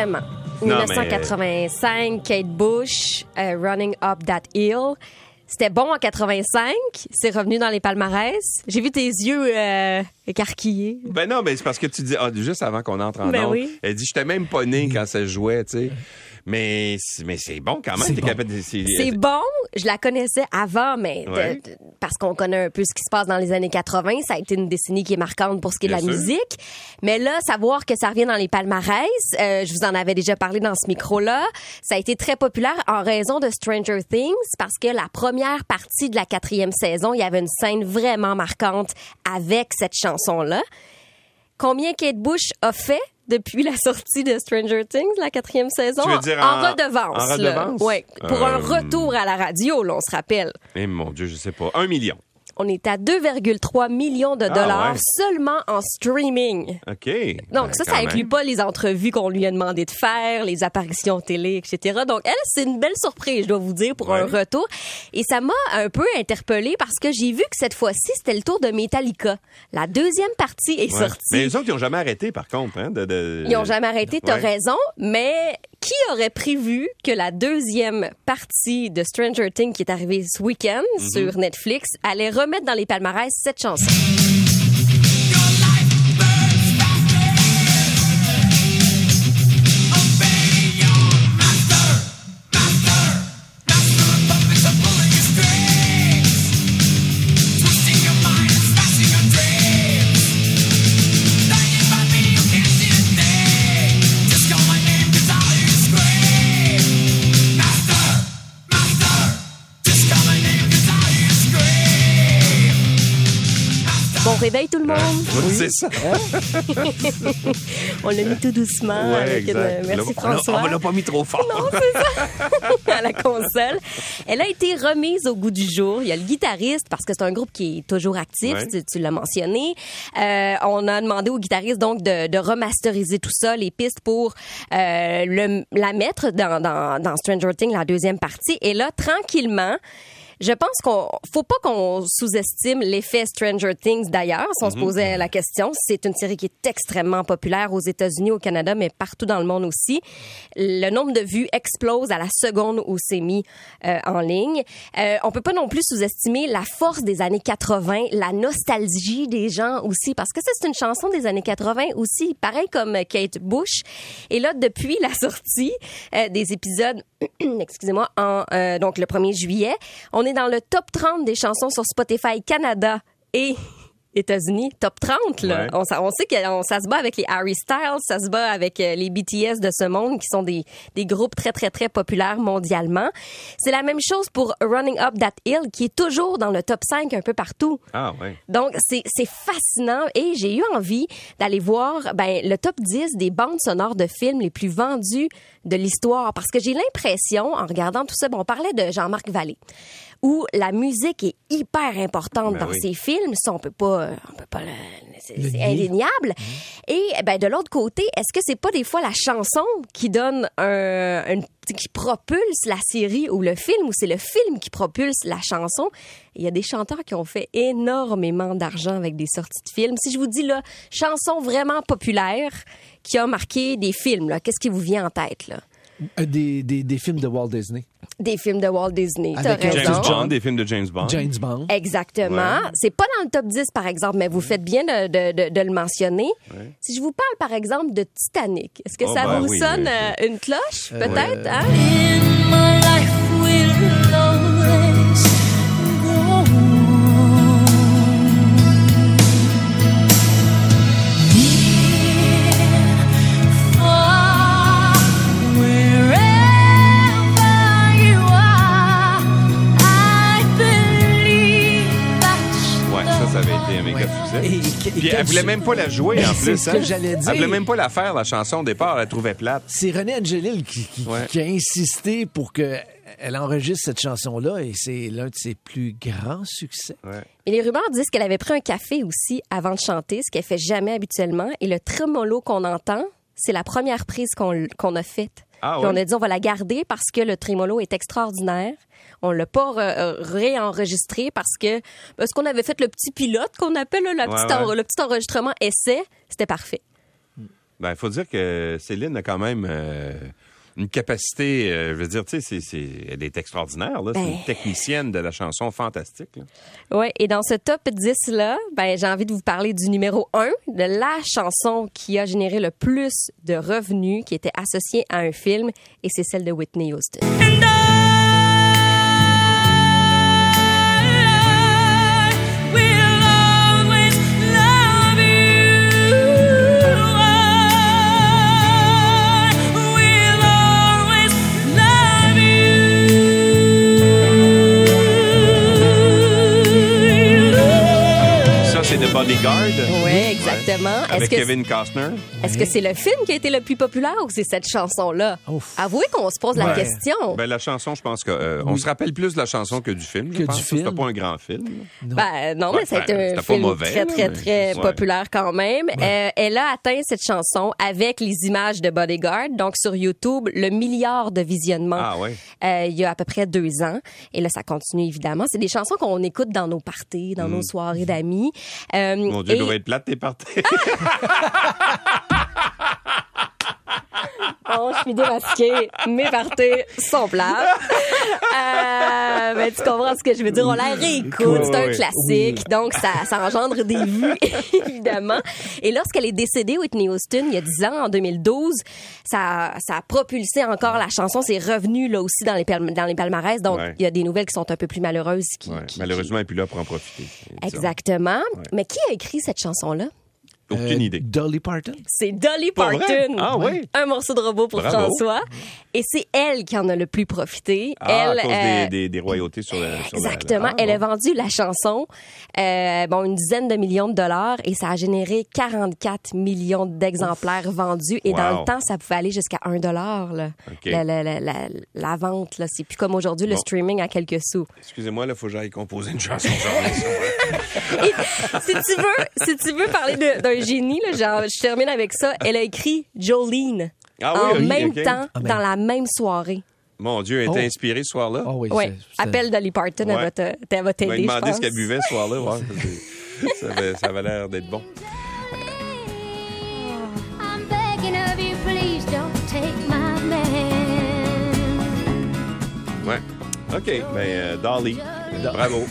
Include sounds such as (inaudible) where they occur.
Vraiment. Non, 1985, Kate Bush, euh, Running Up That Hill. C'était bon en 85. C'est revenu dans les palmarès. J'ai vu tes yeux euh, écarquillés. Ben non, mais c'est parce que tu dis, ah, juste avant qu'on entre en Ben oui. elle dit, j'étais même pas né quand ça jouait, tu sais. Mais, c'est- mais c'est bon quand même. C'est bon. de- c'est- bon. Je la connaissais avant, mais de- Ouais. de- parce qu'on connaît un peu ce qui se passe dans les années 80, ça a été une décennie qui est marquante pour ce qui est de la sûr. musique. Mais là, savoir que ça revient dans les palmarès, euh, je vous en avais déjà parlé dans ce micro-là, ça a été très populaire en raison de Stranger Things parce que la première partie de la quatrième saison, il y avait une scène vraiment marquante avec cette chanson-là. Combien Kate Bush a fait depuis la sortie de Stranger Things, la quatrième saison? Tu veux dire en, en- redevance. en là. redevance? Ouais, pour un Euh, retour à la radio, là, on se rappelle. Eh mon Dieu, je sais pas. Un million. On est à 2,3 millions de Ah, dollars ouais. seulement en streaming. OK. Donc Ben, ça, quand ça inclut même. pas les entrevues qu'on lui a demandé de faire, les apparitions télé, etc. Donc elle, c'est une belle surprise, je dois vous dire, pour un retour. Et ça m'a un peu interpellée parce que j'ai vu que cette fois-ci, c'était le tour de Metallica. La deuxième partie est Ouais. sortie. Mais les autres, ils n'ont jamais arrêté, par contre. Hein, de, de- Ils ont jamais arrêté, t'as raison, mais qui aurait prévu que la deuxième partie de Stranger Things qui est arrivée ce week-end Mhm. sur Netflix allait remettre dans les palmarès cette chanson? Bon réveil tout le monde. Oui, c'est ça. (laughs) On l'a mis tout doucement. Ouais, avec une-. Merci Là, on François. l'a pas mis trop fort. Non, c'est ça. (laughs) à la console. Elle a été remise au goût du jour. Il y a le guitariste, parce que c'est un groupe qui est toujours actif, Ouais. tu, tu l'as mentionné. Euh, on a demandé au guitariste donc de, de remasteriser tout ça, les pistes pour euh, le, la mettre dans, dans, dans Stranger Things, la deuxième partie. Et là, tranquillement, je pense qu'on faut pas qu'on sous-estime l'effet Stranger Things d'ailleurs. Si on se posait la question, c'est une série qui est extrêmement populaire aux États-Unis, au Canada, mais partout dans le monde aussi. Le nombre de vues explose à la seconde où c'est mis euh, en ligne. Euh, on peut pas non plus sous-estimer la force des années 80, la nostalgie des gens aussi, parce que c'est une chanson des années 80 aussi, pareil comme Kate Bush. Et là, depuis la sortie euh, des épisodes, (clears throat) excusez-moi, en euh, donc le 1er juillet, on est dans le top 30 des chansons sur Spotify Canada et États-Unis, top 30 là. Ouais. On, sa- on sait que ça se bat avec les Harry Styles, ça se bat avec euh, les BTS de ce monde qui sont des, des groupes très très très populaires mondialement. C'est la même chose pour Running Up That Hill qui est toujours dans le top 5 un peu partout. Ah, ouais. Donc, c'est c'est fascinant et j'ai eu envie d'aller voir ben, le top 10 des bandes sonores de films les plus vendues de l'histoire parce que j'ai l'impression, en regardant tout ça, bon, on parlait de Jean-Marc Vallée, où la musique est hyper importante Ben dans oui. ses films. Ça, on peut pas, on peut pas, c'est indéniable. Et ben, de l'autre côté, est-ce que c'est pas des fois la chanson qui donne un, une- qui propulse la série ou le film, ou c'est le film qui propulse la chanson? Il y a des chanteurs qui ont fait énormément d'argent avec des sorties de films. Si je vous dis là, chanson vraiment populaire qui a marqué des films, qu'est-ce qui vous vient en tête là? Euh, Des, des, des films de Walt Disney. Des films de Walt Disney. T'as Avec, euh, raison. James Bond, des films de James Bond. James Bond. Exactement. Ouais. C'est pas dans le top 10, par exemple, mais vous faites bien de, de- de- de le mentionner. Si je vous parle, par exemple, de Titanic, est-ce que Oh, ça ben vous oui, sonne oui, euh, une cloche, peut-être? hein? Ça, avait été un méga Ouais. succès. Et- et- Puis et- elle voulait même pas la jouer en C'est plus. ce hein. que j'allais dire. Elle voulait même pas la faire, la chanson au départ. Elle la trouvait plate. C'est René Angelil qui, qui- Ouais. qui a insisté pour qu'elle enregistre cette chanson-là et c'est l'un de ses plus grands succès. Ouais. Et les rumeurs disent qu'elle avait pris un café aussi avant de chanter, ce qu'elle fait jamais habituellement. Et le tremolo qu'on entend, c'est la première prise qu'on qu'on a faite. Ah on a dit on va la garder parce que le tremolo est extraordinaire. On l'a pas euh, réenregistré parce que parce qu'on avait fait le petit pilote qu'on appelle là, la Ouais, petite en- ouais. le petit enregistrement essai, c'était parfait. Ben, il faut dire que Céline a quand même euh, une capacité, euh, je veux dire, tu sais, c'est- c'est- elle est extraordinaire. là. C'est Ben. une technicienne de la chanson fantastique. Ouais, et dans ce top 10 là, ben j'ai envie de vous parler du numéro 1, de la chanson qui a généré le plus de revenus qui était associée à un film et c'est celle de Whitney Houston. And I The Bodyguard. Oui, exactement. Est-ce Avec que Kevin Costner. est-ce que c'est le film qui a été le plus populaire ou c'est cette chanson là Ouf. Avouez qu'on se pose la Ouais. question. Ben, la chanson, je pense que euh, on se rappelle plus de la chanson que du film. je Que pense. du C'était film. pas un grand film. Ben non, Ouais, mais ça a été ben, un c'était pas film mauvais, très, très, mais- très ouais. populaire quand même. Euh, elle a atteint cette chanson avec les images de Bodyguard. Donc, sur YouTube, le milliard de visionnements Ah ouais. euh, il y a à peu près deux ans. Et là, ça continue évidemment. C'est des chansons qu'on écoute dans nos parties, dans nos soirées d'amis. Euh. Mon Dieu, et- doit être plate tes parties. (laughs) Bon, je suis démasquée. Mes parties sont plates. Euh, ben, tu comprends ce que je veux dire. On la réécoute. C'est un classique. Donc, ça, ça engendre des vues, (laughs) évidemment. Et lorsqu'elle est décédée, Whitney Houston, il y a 10 ans, en 2012, ça, ça a propulsé encore la chanson. C'est revenu, là aussi, dans les, dans les palmarès. Donc, Ouais. il y a des nouvelles qui sont un peu plus malheureuses. Qui, Ouais, qui- Malheureusement, elle n'est plus là pour en profiter. Exactement. Mais qui a écrit cette chanson-là? Aucune Euh, idée. Dolly Parton? C'est Dolly? Parton. Ah oui? Un morceau de robot pour Bravo. François. Et c'est elle qui en a le plus profité. Ah, elle, à cause euh, des, des, des royautés sur le. sur la- Exactement. Ah, Elle bon. a vendu la chanson, euh, bon, une dizaine de millions de dollars et ça a généré 44 millions d'exemplaires vendus. Et dans le temps, ça pouvait aller jusqu'à 1 dollar. La, la, la, la, la vente, là. C'est plus comme aujourd'hui, le streaming à quelques sous. Excusez-moi, là, il faut que j'aille composer une chanson. genre, Et (laughs) si tu veux, si tu veux parler d'un génie, là, genre, je termine avec ça. Elle a écrit Jolene. Ah oui, en même temps, Ah, ben. dans la même soirée. Mon Dieu, elle Oh. était inspirée ce soir-là. Ah oui, c'est- Appelle Dolly Parton, Ouais. elle va t'aider, m'a je demandé ce qu'elle buvait ce soir-là. ouais, (laughs) ça, avait, ça avait l'air d'être bon. Ouais. OK. Ben, euh, Dolly, bravo.